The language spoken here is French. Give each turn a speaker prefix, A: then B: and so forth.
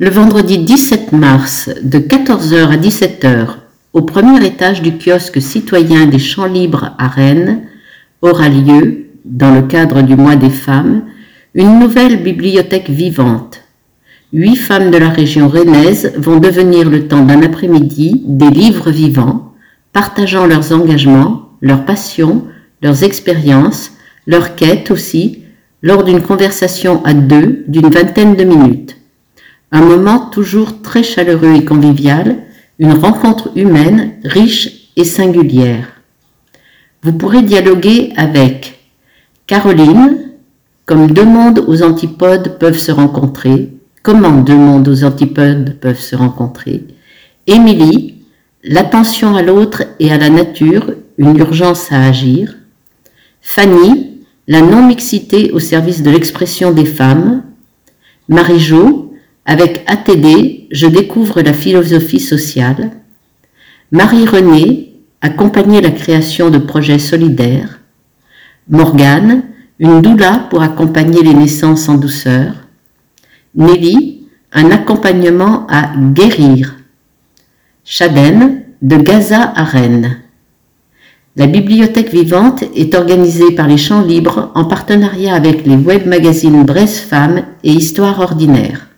A: Le vendredi 17 mars, de 14h à 17h, au premier étage du kiosque citoyen des Champs Libres à Rennes, aura lieu, dans le cadre du mois des femmes, une nouvelle bibliothèque vivante. Huit femmes de la région rennaise vont devenir le temps d'un après-midi des livres vivants, partageant leurs engagements, leurs passions, leurs expériences, leurs quêtes aussi, lors d'une conversation à deux d'une vingtaine de minutes. Un moment toujours très chaleureux et convivial, une rencontre humaine riche et singulière. Vous pourrez dialoguer avec Caroline, comme deux mondes aux antipodes peuvent se rencontrer, comment deux mondes aux antipodes peuvent se rencontrer, Émilie, l'attention à l'autre et à la nature, une urgence à agir, Fanny, la non-mixité au service de l'expression des femmes, Marie-Jo, avec ATD, je découvre la philosophie sociale, Marie-Renée, accompagner la création de projets solidaires, Morgane, une doula pour accompagner les naissances en douceur, Nelly, un accompagnement à guérir, Chaden, de Gaza à Rennes. La bibliothèque vivante est organisée par les Champs Libres en partenariat avec les web magazines Bresse Femmes et Histoire Ordinaire.